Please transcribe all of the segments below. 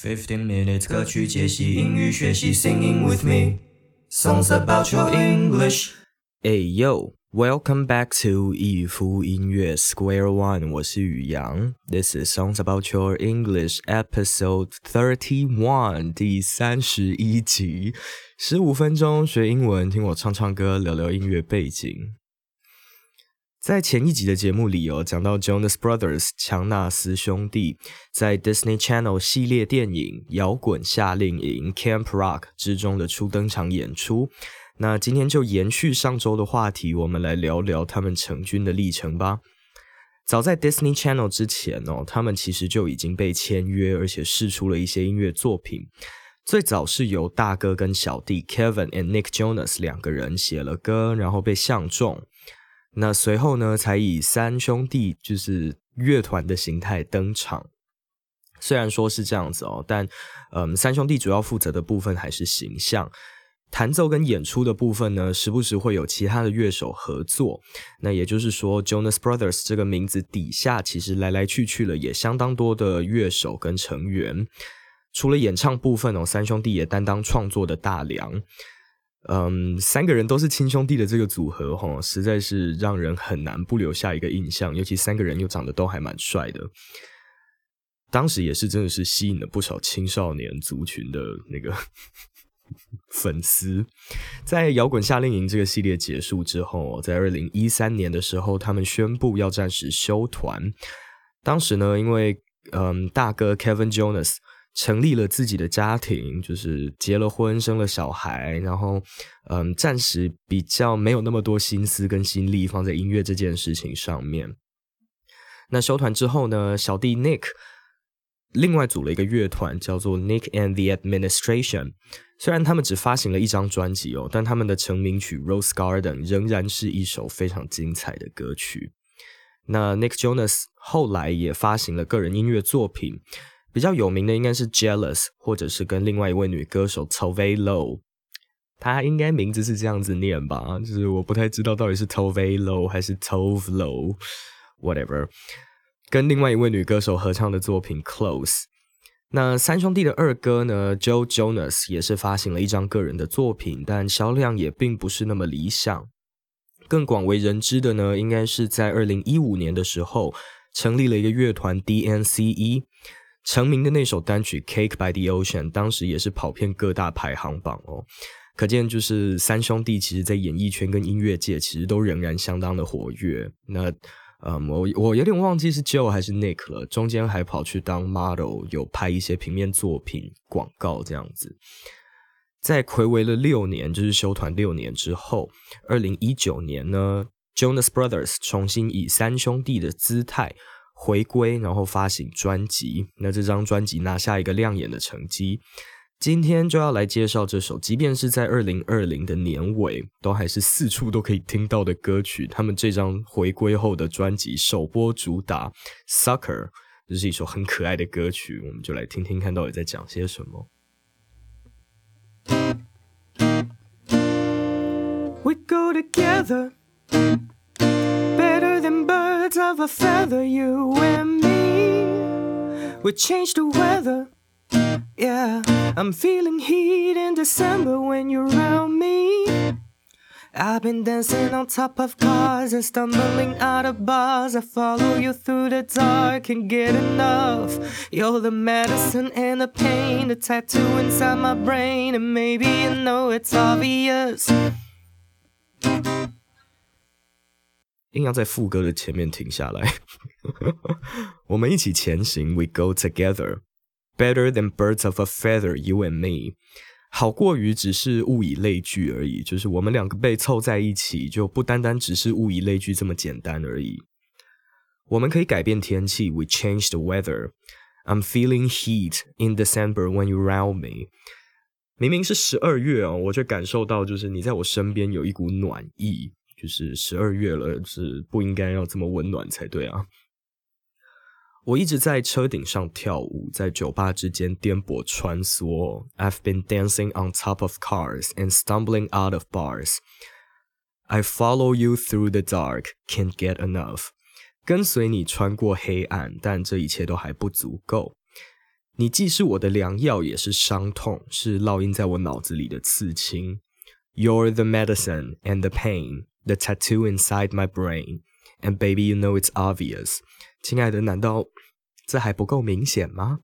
Fifteen minutes 歌曲解析英语学习，Singing with me songs about your English。Hey yo, welcome back to 一夫音乐 Square One，我是宇阳。This is songs about your English episode thirty one，第三十一集，十五分钟学英文，听我唱唱歌，聊聊音乐背景。在前一集的节目里哦，讲到 Jonas Brothers 强纳斯兄弟在 Disney Channel 系列电影《摇滚夏令营》Camp Rock 之中的初登场演出。那今天就延续上周的话题，我们来聊聊他们成军的历程吧。早在 Disney Channel 之前哦，他们其实就已经被签约，而且试出了一些音乐作品。最早是由大哥跟小弟 Kevin and Nick Jonas 两个人写了歌，然后被相中。那随后呢，才以三兄弟就是乐团的形态登场。虽然说是这样子哦，但嗯，三兄弟主要负责的部分还是形象，弹奏跟演出的部分呢，时不时会有其他的乐手合作。那也就是说，Jonas Brothers 这个名字底下，其实来来去去了也相当多的乐手跟成员。除了演唱部分哦，三兄弟也担当创作的大梁。嗯，三个人都是亲兄弟的这个组合，哈，实在是让人很难不留下一个印象。尤其三个人又长得都还蛮帅的，当时也是真的是吸引了不少青少年族群的那个 粉丝。在摇滚夏令营这个系列结束之后，在二零一三年的时候，他们宣布要暂时休团。当时呢，因为嗯，大哥 Kevin Jonas。成立了自己的家庭，就是结了婚，生了小孩，然后，嗯，暂时比较没有那么多心思跟心力放在音乐这件事情上面。那休团之后呢，小弟 Nick 另外组了一个乐团，叫做 Nick and the Administration。虽然他们只发行了一张专辑哦，但他们的成名曲《Rose Garden》仍然是一首非常精彩的歌曲。那 Nick Jonas 后来也发行了个人音乐作品。比较有名的应该是 Jealous，或者是跟另外一位女歌手 Tove Lo，她应该名字是这样子念吧？就是我不太知道到底是 Tove Lo 还是 Tove Lo，whatever。跟另外一位女歌手合唱的作品 Close。那三兄弟的二哥呢，Joe Jonas 也是发行了一张个人的作品，但销量也并不是那么理想。更广为人知的呢，应该是在二零一五年的时候，成立了一个乐团 DNCE。成名的那首单曲《Cake by the Ocean》，当时也是跑遍各大排行榜哦。可见，就是三兄弟其实在演艺圈跟音乐界，其实都仍然相当的活跃。那，嗯，我我有点忘记是 Joe 还是 Nick 了。中间还跑去当 model，有拍一些平面作品、广告这样子。在暌违了六年，就是休团六年之后，二零一九年呢，Jonas Brothers 重新以三兄弟的姿态。回归，然后发行专辑。那这张专辑拿下一个亮眼的成绩。今天就要来介绍这首，即便是在二零二零的年尾，都还是四处都可以听到的歌曲。他们这张回归后的专辑首播主打《Sucker》，这是一首很可爱的歌曲。我们就来听听看到底在讲些什么。We go together. Birds of a feather, you and me. We change the weather. Yeah, I'm feeling heat in December when you're around me. I've been dancing on top of cars and stumbling out of bars. I follow you through the dark, can't get enough. You're the medicine and the pain, the tattoo inside my brain, and maybe you know it's obvious. 硬要在副歌的前面停下来。我们一起前行，We go together, better than birds of a feather, you and me，好过于只是物以类聚而已。就是我们两个被凑在一起，就不单单只是物以类聚这么简单而已。我们可以改变天气，We change the weather. I'm feeling heat in December when you round me。明明是十二月哦，我却感受到就是你在我身边有一股暖意。就是十二月了，是不应该要这么温暖才对啊！我一直在车顶上跳舞，在酒吧之间颠簸穿梭。I've been dancing on top of cars and stumbling out of bars. I follow you through the dark, can't get enough. 跟随你穿过黑暗，但这一切都还不足够。你既是我的良药，也是伤痛，是烙印在我脑子里的刺青。You're the medicine and the pain, the tattoo inside my brain. And baby, you know it's obvious. 亲爱的，难道这还不够明显吗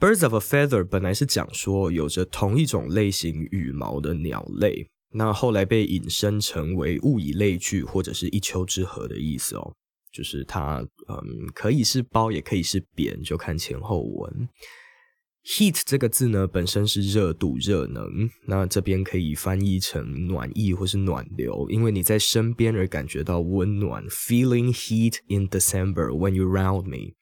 ？Birds of a feather 本来是讲说有着同一种类型羽毛的鸟类，那后来被引申成为物以类聚或者是一丘之貉的意思哦。就是它，嗯，可以是包，也可以是扁，就看前后文。Heat 这个字呢，本身是热度、热能，那这边可以翻译成暖意或是暖流，因为你在身边而感觉到温暖，feeling heat in December when you round me。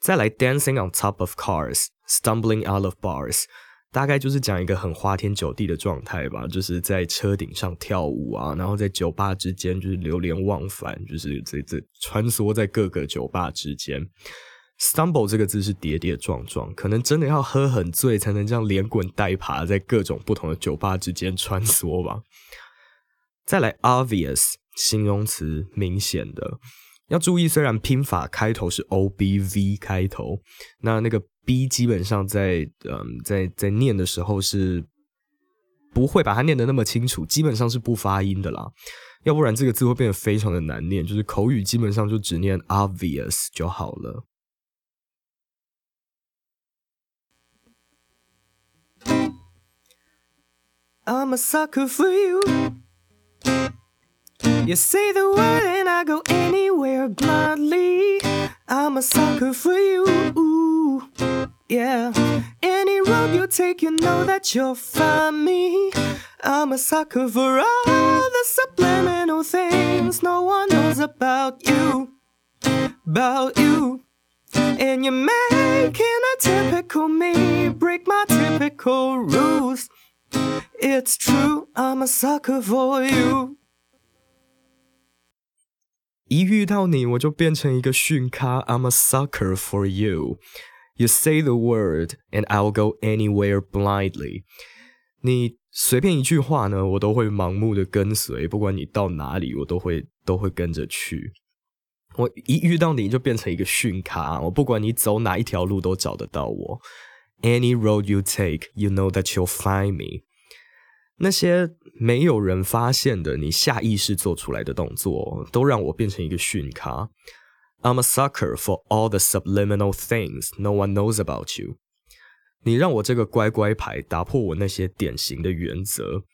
再来，dancing on top of cars，stumbling out of bars。大概就是讲一个很花天酒地的状态吧，就是在车顶上跳舞啊，然后在酒吧之间就是流连忘返，就是这这穿梭在各个酒吧之间。Stumble 这个字是跌跌撞撞，可能真的要喝很醉才能这样连滚带爬在各种不同的酒吧之间穿梭吧。再来，obvious 形容词，明显的要注意，虽然拼法开头是 o b v 开头，那那个。B 基本上在嗯在在念的时候是不会把它念的那么清楚，基本上是不发音的啦，要不然这个字会变得非常的难念。就是口语基本上就只念 obvious 就好了。I'm a sucker for you. You say the word and I go anywhere blindly. I'm a sucker for you. Yeah. Any road you take, you know that you'll find me. I'm a sucker for all the subliminal things no one knows about you. About you. And you're making a typical me break my typical rules. It's true, I'm a sucker for you. 一遇到你，我就变成一个训咖。I'm a sucker for you. You say the word, and I'll go anywhere blindly. 你随便一句话呢，我都会盲目的跟随，不管你到哪里，我都会都会跟着去。我一遇到你就变成一个训咖，我不管你走哪一条路都找得到我。Any road you take, you know that you'll find me. 那些没有人发现的，你下意识做出来的动作，都让我变成一个训咖。I'm a sucker for all the subliminal things no one knows about you。你让我这个乖乖牌打破我那些典型的原则。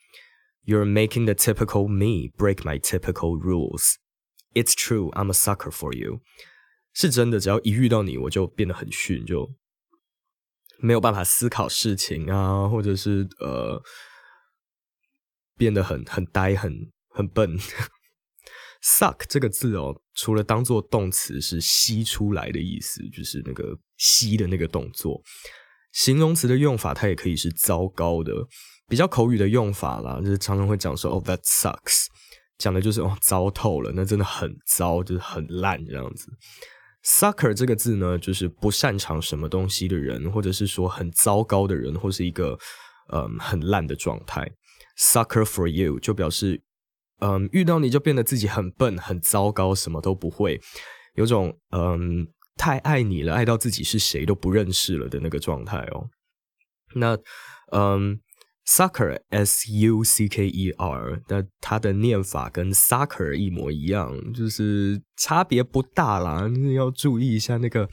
You're making the typical me break my typical rules. It's true, I'm a sucker for you。是真的，只要一遇到你，我就变得很逊，就没有办法思考事情啊，或者是呃。变得很很呆，很很笨。suck 这个字哦，除了当做动词是吸出来的意思，就是那个吸的那个动作。形容词的用法，它也可以是糟糕的。比较口语的用法啦，就是常常会讲说哦，that sucks，讲的就是哦，糟透了，那真的很糟，就是很烂这样子。sucker 这个字呢，就是不擅长什么东西的人，或者是说很糟糕的人，或是一个嗯很烂的状态。Sucker for you 就表示，嗯，遇到你就变得自己很笨、很糟糕，什么都不会，有种嗯太爱你了，爱到自己是谁都不认识了的那个状态哦。那嗯，sucker s u c k e r，那它的念法跟 sucker 一模一样，就是差别不大啦，要注意一下那个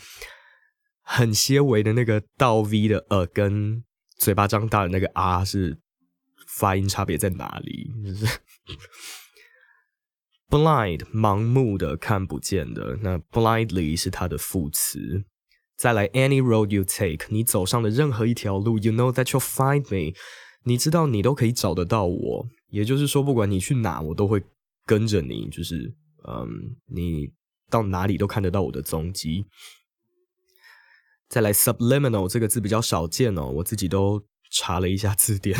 很些微的那个倒 v 的呃，跟嘴巴张大的那个 r 是。发音差别在哪里？就 是 blind 盲目的看不见的，那 blindly 是它的副词。再来，any road you take，你走上的任何一条路，you know that you'll find me，你知道你都可以找得到我。也就是说，不管你去哪，我都会跟着你。就是嗯，你到哪里都看得到我的踪迹。再来，subliminal 这个字比较少见哦，我自己都。查了一下字典，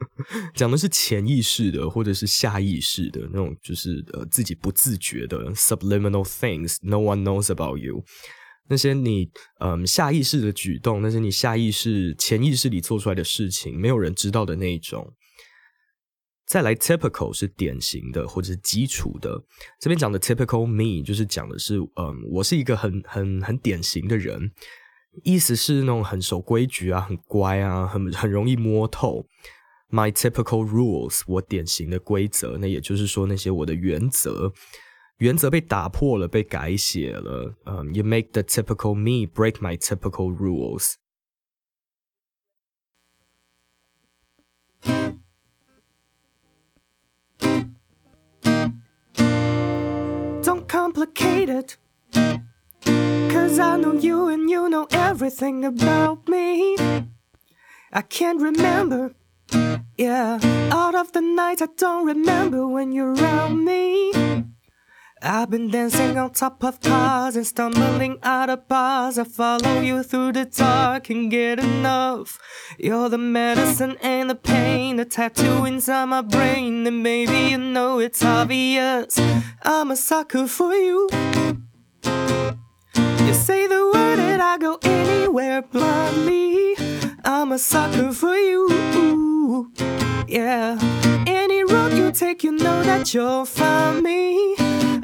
讲的是潜意识的或者是下意识的那种，就是呃自己不自觉的 subliminal things no one knows about you。那些你嗯下意识的举动，那些你下意识、潜意识里做出来的事情，没有人知道的那一种。再来，typical 是典型的或者是基础的。这边讲的 typical me 就是讲的是，嗯，我是一个很很很典型的人，意思是那种很守规矩啊，很乖啊，很很容易摸透。My typical rules，我典型的规则，那也就是说那些我的原则，原则被打破了，被改写了。嗯，You make the typical me break my typical rules。Don't complicate it. Cause I know you and you know everything about me. I can't remember, yeah. Out of the night, I don't remember when you're around me. I've been dancing on top of cars and stumbling out of bars. I follow you through the dark, can't get enough. You're the medicine and the pain, the tattoo inside my brain. And maybe you know it's obvious. I'm a sucker for. You go anywhere blindly. I'm a sucker for you. Yeah. Any road you take, you know that you'll find me.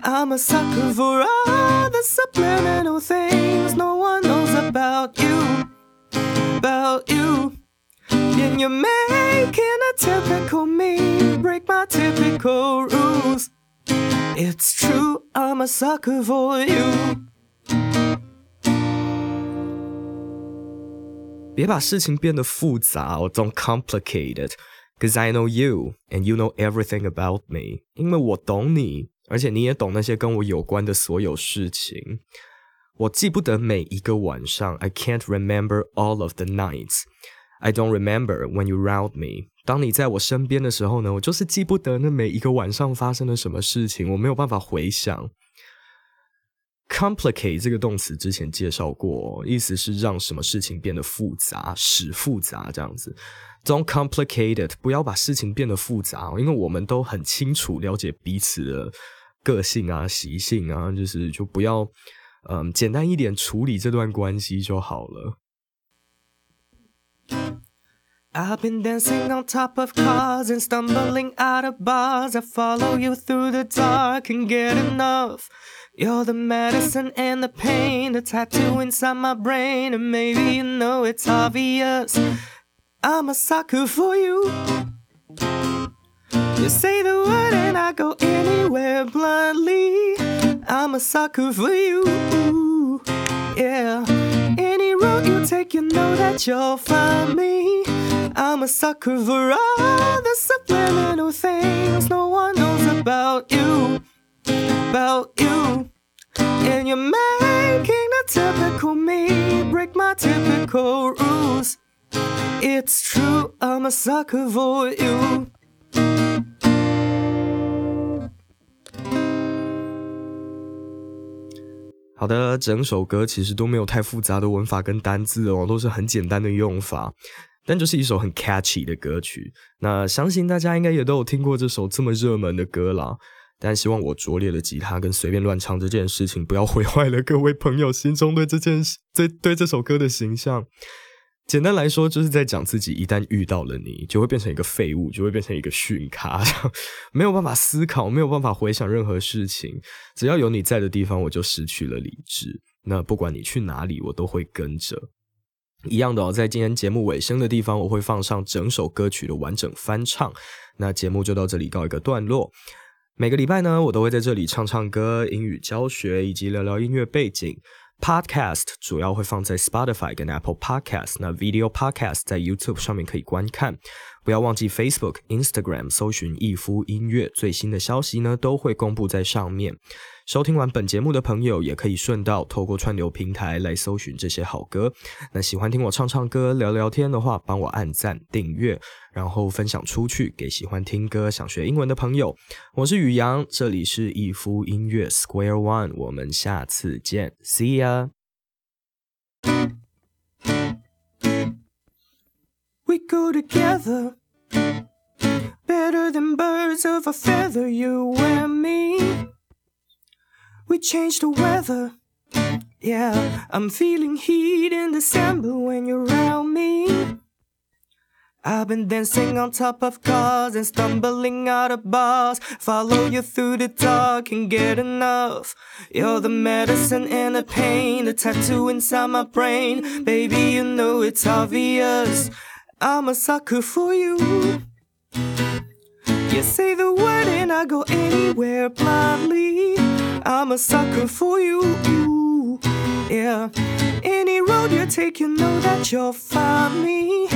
I'm a sucker for all the subliminal things no one knows about you. About you. And you're making a typical me break my typical rules. It's true, I'm a sucker for you. 别把事情变得复杂，or don't complicate it. Cause I know you and you know everything about me. 因为我懂你，而且你也懂那些跟我有关的所有事情。我记不得每一个晚上，I can't remember all of the nights. I don't remember when you round me. 当你在我身边的时候呢，我就是记不得那每一个晚上发生了什么事情，我没有办法回想。 Complicate 这个动词之前介绍过，意思是让什么事情变得复杂，使复杂这样子。Don't complicate it，不要把事情变得复杂，因为我们都很清楚了解彼此的。个性啊，习性啊，就是就不要，嗯，简单一点处理这段关系就好了。I've been dancing on top of cars and stumbling out of bars. I follow you through the dark and get enough. You're the medicine and the pain, the tattoo inside my brain, and maybe you know it's obvious. I'm a sucker for you. You say the word and I go anywhere blindly. I'm a sucker for you. Yeah. Any road you take, you know that you'll find me. I'm a sucker for all the subliminal things no one knows about you. About you. And you're making the typical me break my typical rules. It's true, I'm a sucker for you. 好的，整首歌其实都没有太复杂的文法跟单字哦，都是很简单的用法，但就是一首很 catchy 的歌曲。那相信大家应该也都有听过这首这么热门的歌啦。但希望我拙劣的吉他跟随便乱唱这件事情，不要毁坏了各位朋友心中对这件事、对对这首歌的形象。简单来说，就是在讲自己一旦遇到了你，就会变成一个废物，就会变成一个逊咖，没有办法思考，没有办法回想任何事情。只要有你在的地方，我就失去了理智。那不管你去哪里，我都会跟着。一样的哦，在今天节目尾声的地方，我会放上整首歌曲的完整翻唱。那节目就到这里告一个段落。每个礼拜呢，我都会在这里唱唱歌、英语教学以及聊聊音乐背景。Podcast 主要会放在 Spotify 跟 Apple Podcast，那 Video Podcast 在 YouTube 上面可以观看。不要忘记 Facebook、Instagram 搜寻逸夫音乐，最新的消息呢都会公布在上面。收听完本节目的朋友，也可以顺道透过串流平台来搜寻这些好歌。那喜欢听我唱唱歌、聊聊天的话，帮我按赞、订阅，然后分享出去给喜欢听歌、想学英文的朋友。我是宇阳，这里是逸夫音乐 Square One，我们下次见，See ya。We go together better than birds of a feather, you and me. We change the weather. Yeah, I'm feeling heat in December when you're around me. I've been dancing on top of cars and stumbling out of bars. Follow you through the dark and get enough. You're the medicine and the pain, the tattoo inside my brain. Baby, you know it's obvious. I'm a sucker for you. You say the word and I go anywhere blindly. I'm a sucker for you. Yeah. Any road you take, you know that you'll find me.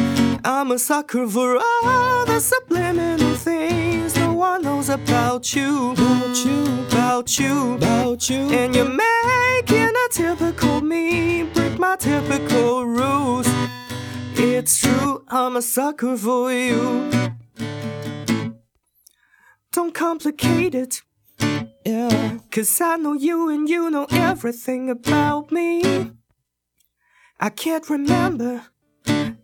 I'm a sucker for all the subliminal things no one knows about you, about you, about you, about you. And you're making a typical me break my typical rules. It's true, I'm a sucker for you. Don't complicate it. Cause I know you and you know everything about me. I can't remember.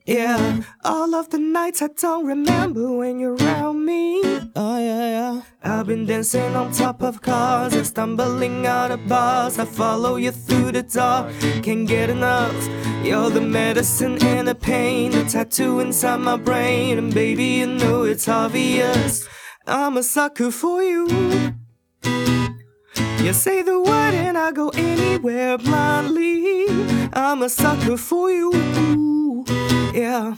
Yeah, all of the nights I don't remember when you're around me. Oh, yeah, yeah. I've been dancing on top of cars and stumbling out of bars. I follow you through the dark, can't get enough. You're the medicine and the pain, the tattoo inside my brain. And baby, you know it's obvious. I'm a sucker for you. You mm. say the word and I go anywhere blindly. I'm a sucker for you. Yeah.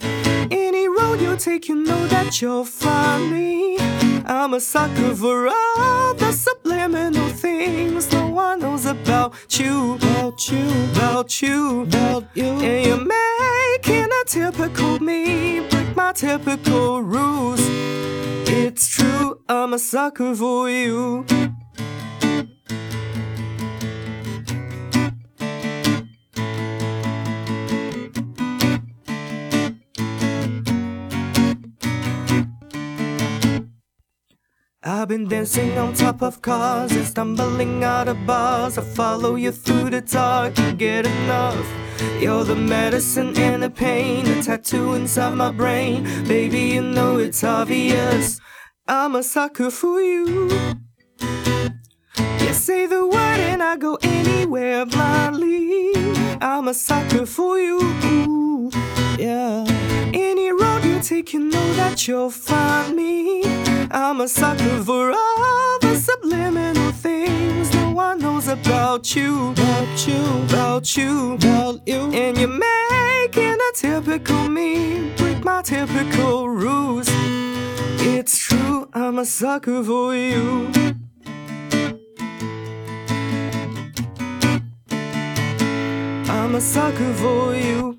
Any road you take, you know that you'll find me. I'm a sucker for all the subliminal things no one knows about you, about you, about you, about you. And you're making a typical me break my typical rules. It's true, I'm a sucker for you. I've been dancing on top of cars and stumbling out of bars. I follow you through the dark, can't get enough. You're the medicine and the pain, the tattoo inside my brain. Baby, you know it's obvious. I'm a sucker for you. You say the word and I go anywhere blindly. I'm a sucker for you. Yeah. Any road you take, you know that you'll find me. I'm a sucker for all the subliminal things no one knows about you, about you, about you, about you. And you're making a typical me break my typical rules. It's true, I'm a sucker for you. I'm a sucker for you.